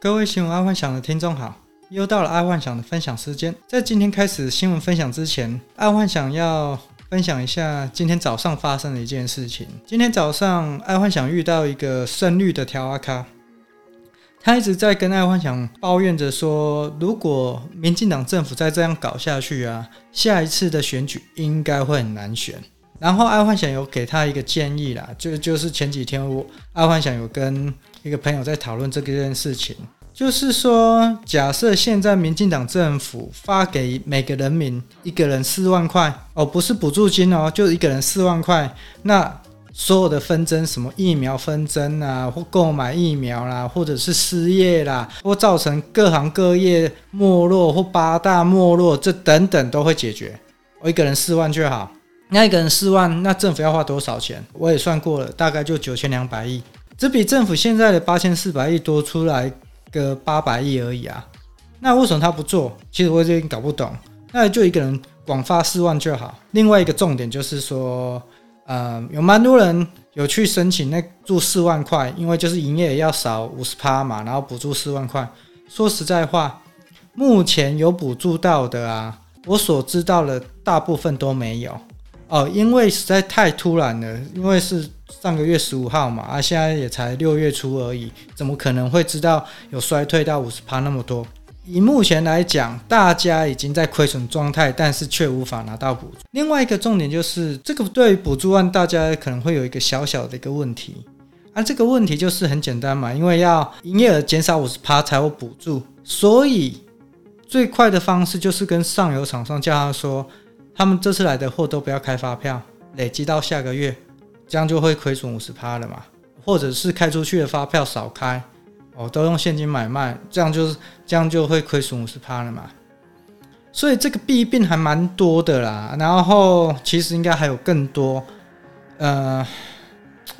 各位新闻爱幻想的听众好，又到了爱幻想的分享时间。在今天开始新闻分享之前，爱幻想要分享一下今天早上发生的一件事情。今天早上，爱幻想遇到一个深绿的条阿卡，他一直在跟爱幻想抱怨着说，如果民进党政府再这样搞下去啊，下一次的选举应该会很难选。然后爱幻想有给他一个建议啦，就就是前几天我爱幻想有跟一个朋友在讨论这件事情，就是说，假设现在民进党政府发给每个人民一个人四万块哦，不是补助金哦，就一个人四万块，那所有的纷争，什么疫苗纷争啊，或购买疫苗啦，或者是失业啦，或造成各行各业没落或八大没落，这等等都会解决，我一个人四万就好。那一个人四万，那政府要花多少钱？我也算过了，大概就九千两百亿，只比政府现在的八千四百亿多出来个八百亿而已啊。那为什么他不做？其实我有点搞不懂。那就一个人广发四万就好。另外一个重点就是说，呃，有蛮多人有去申请那助四万块，因为就是营业额要少五十趴嘛，然后补助四万块。说实在话，目前有补助到的啊，我所知道的大部分都没有。哦，因为实在太突然了，因为是上个月十五号嘛，啊，现在也才六月初而已，怎么可能会知道有衰退到五十趴那么多？以目前来讲，大家已经在亏损状态，但是却无法拿到补助。另外一个重点就是，这个对于补助案，大家可能会有一个小小的一个问题，啊，这个问题就是很简单嘛，因为要营业额减少五十趴才有补助，所以最快的方式就是跟上游厂商叫他说。他们这次来的货都不要开发票，累积到下个月，这样就会亏损五十趴了嘛。或者是开出去的发票少开，哦，都用现金买卖，这样就是这样就会亏损五十趴了嘛。所以这个弊病还蛮多的啦。然后其实应该还有更多，呃，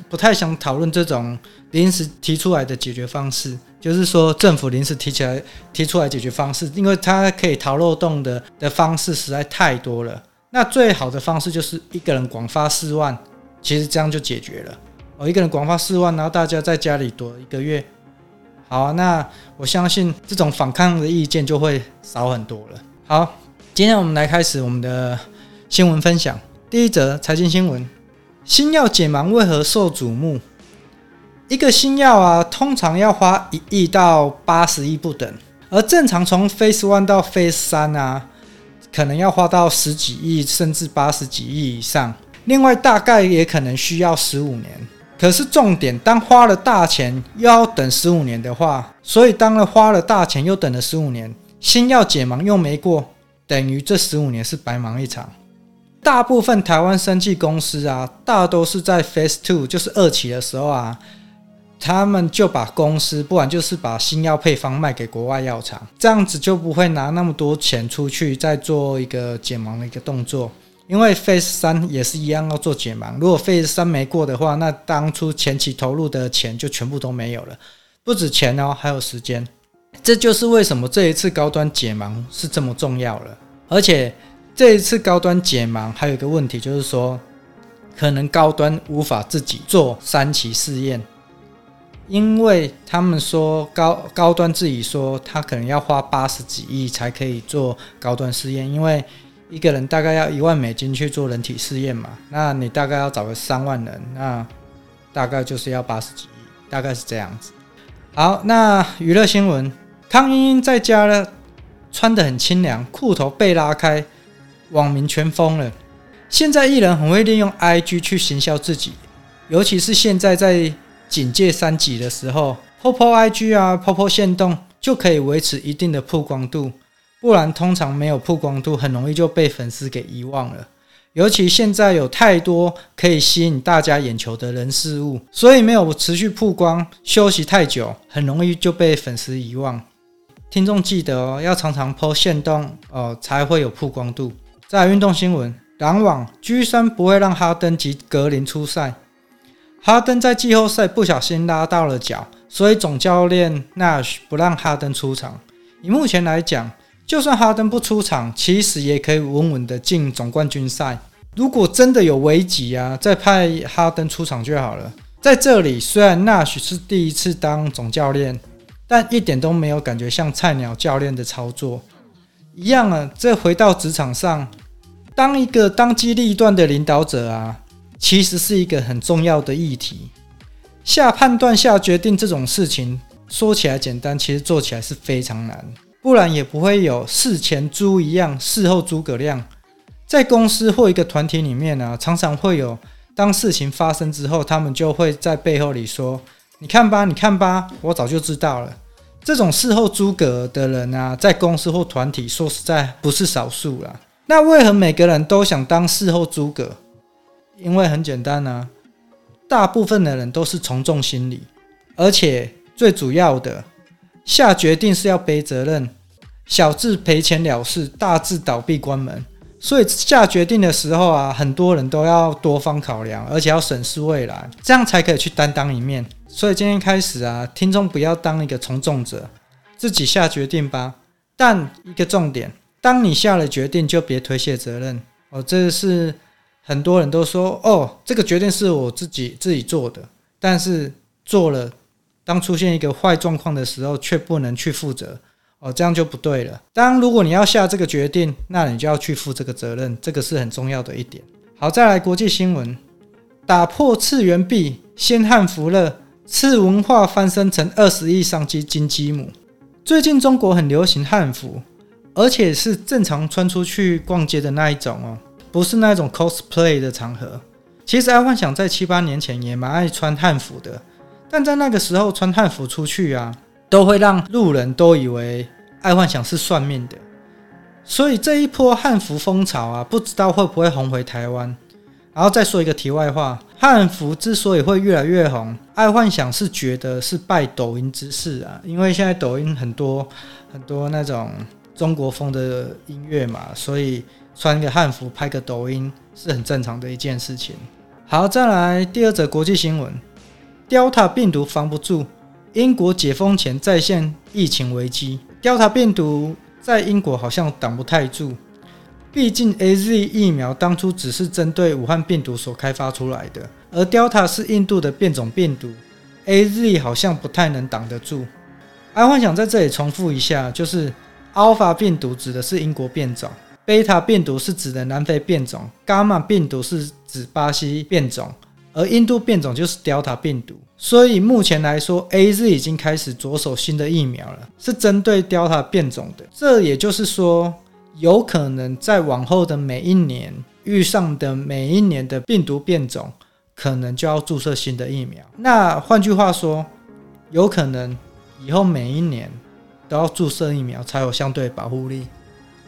不太想讨论这种临时提出来的解决方式。就是说，政府临时提起来提出来解决方式，因为它可以逃漏洞的的方式实在太多了。那最好的方式就是一个人广发四万，其实这样就解决了。哦，一个人广发四万，然后大家在家里躲一个月，好，那我相信这种反抗的意见就会少很多了。好，今天我们来开始我们的新闻分享。第一则财经新闻：新药解盲为何受瞩目？一个新药啊，通常要花一亿到八十亿不等，而正常从 Phase One 到 Phase 三啊，可能要花到十几亿甚至八十几亿以上。另外，大概也可能需要十五年。可是重点，当花了大钱又要等十五年的话，所以当了花了大钱又等了十五年，新药解盲又没过，等于这十五年是白忙一场。大部分台湾生技公司啊，大都是在 Phase Two，就是二期的时候啊。他们就把公司，不然就是把新药配方卖给国外药厂，这样子就不会拿那么多钱出去再做一个解盲的一个动作。因为 Phase 三也是一样要做解盲，如果 Phase 三没过的话，那当初前期投入的钱就全部都没有了，不止钱哦，还有时间。这就是为什么这一次高端解盲是这么重要了。而且这一次高端解盲还有一个问题，就是说可能高端无法自己做三期试验。因为他们说高高端自己说他可能要花八十几亿才可以做高端试验，因为一个人大概要一万美金去做人体试验嘛，那你大概要找个三万人，那大概就是要八十几亿，大概是这样子。好，那娱乐新闻，康英英在家呢，穿得很清凉，裤头被拉开，网民全疯了。现在艺人很会利用 IG 去行销自己，尤其是现在在。警戒三级的时候，po po IG 啊，po po 限动就可以维持一定的曝光度，不然通常没有曝光度，很容易就被粉丝给遗忘了。尤其现在有太多可以吸引大家眼球的人事物，所以没有持续曝光，休息太久，很容易就被粉丝遗忘。听众记得哦，要常常 po 限动哦，才会有曝光度。再来运动新闻，篮网 G3 不会让哈登及格林出赛。哈登在季后赛不小心拉到了脚，所以总教练纳许不让哈登出场。以目前来讲，就算哈登不出场，其实也可以稳稳的进总冠军赛。如果真的有危机啊，再派哈登出场就好了。在这里，虽然纳许是第一次当总教练，但一点都没有感觉像菜鸟教练的操作一样啊。这回到职场上，当一个当机立断的领导者啊，其实是一个很重要的议题。下判断、下决定这种事情，说起来简单，其实做起来是非常难。不然也不会有事前猪一样，事后诸葛亮。在公司或一个团体里面呢、常常会有当事情发生之后，他们就会在背后里说：“你看吧，你看吧，我早就知道了。”这种事后诸葛的人啊，在公司或团体，说实在不是少数啦。那为何每个人都想当事后诸葛？因为很简单啊。大部分的人都是从众心理，而且最主要的，下决定是要背责任，小至赔钱了事，大至倒闭关门。所以下决定的时候啊，很多人都要多方考量，而且要审视未来，这样才可以去担当一面。所以今天开始啊，听众不要当一个从众者，自己下决定吧。但一个重点，当你下了决定，就别推卸责任哦。这是。很多人都说：“哦，这个决定是我自己自己做的，但是做了，当出现一个坏状况的时候，却不能去负责，哦，这样就不对了。当如果你要下这个决定，那你就要去负这个责任，这个是很重要的一点。好，再来国际新闻，打破次元壁，掀汉服热，次文化翻身成二十亿商机金鸡母。最近中国很流行汉服，而且是正常穿出去逛街的那一种哦。”不是那种 cosplay 的场合。其实爱幻想在七八年前也蛮爱穿汉服的，但在那个时候穿汉服出去啊，都会让路人都以为爱幻想是算命的。所以这一波汉服风潮啊，不知道会不会红回台湾。然后再说一个题外话，汉服之所以会越来越红，爱幻想是觉得是拜抖音之赐啊，因为现在抖音很多很多那种中国风的音乐嘛，所以。穿个汉服拍个抖音是很正常的一件事情。好，再来第二则国际新闻：Delta 病毒防不住，英国解封前再现疫情危机。Delta 病毒在英国好像挡不太住，毕竟 AZ 疫苗当初只是针对武汉病毒所开发出来的，而 Delta 是印度的变种病毒，AZ 好像不太能挡得住。爱幻想在这里重复一下，就是 Alpha 病毒指的是英国变种。贝塔病毒是指的南非变种，伽马病毒是指巴西变种，而印度变种就是 Delta 病毒。所以目前来说，AZ 已经开始着手新的疫苗了，是针对 Delta 变种的。这也就是说，有可能在往后的每一年遇上的每一年的病毒变种，可能就要注射新的疫苗。那换句话说，有可能以后每一年都要注射疫苗，才有相对保护力。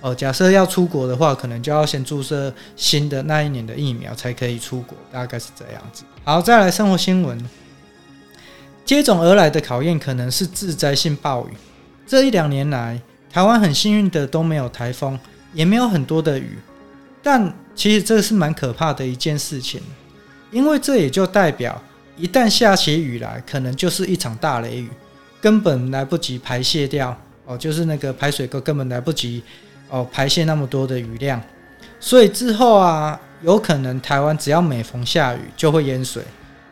哦，假设要出国的话，可能就要先注射新的那一年的疫苗才可以出国，大概是这样子。好，再来生活新闻，接踵而来的考验可能是致灾性暴雨。这一两年来，台湾很幸运的都没有台风，也没有很多的雨，但其实这是蛮可怕的一件事情，因为这也就代表一旦下起雨来，可能就是一场大雷雨，根本来不及排泄掉哦，就是那个排水沟根本来不及。哦，排泄那么多的雨量，所以之后啊，有可能台湾只要每逢下雨就会淹水，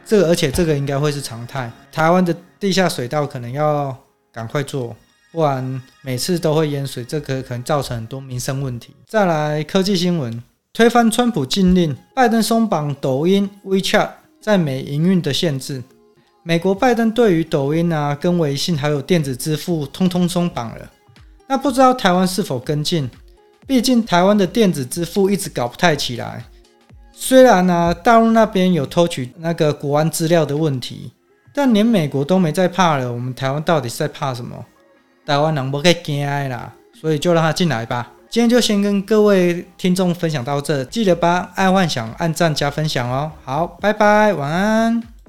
这个而且这个应该会是常态。台湾的地下水道可能要赶快做，不然每次都会淹水，这个可能造成很多民生问题。再来科技新闻，推翻川普禁令，拜登松绑抖音 WeChat 在美营运的限制。美国拜登对于抖音啊、跟微信还有电子支付通通松绑了。那不知道台湾是否跟进？毕竟台湾的电子支付一直搞不太起来。虽然呢、大陆那边有偷取那个国安资料的问题，但连美国都没在怕了，我们台湾到底在怕什么？台湾人不可以惊啦，所以就让他进来吧。今天就先跟各位听众分享到这，记得帮爱幻想按赞加分享哦。好，拜拜，晚安。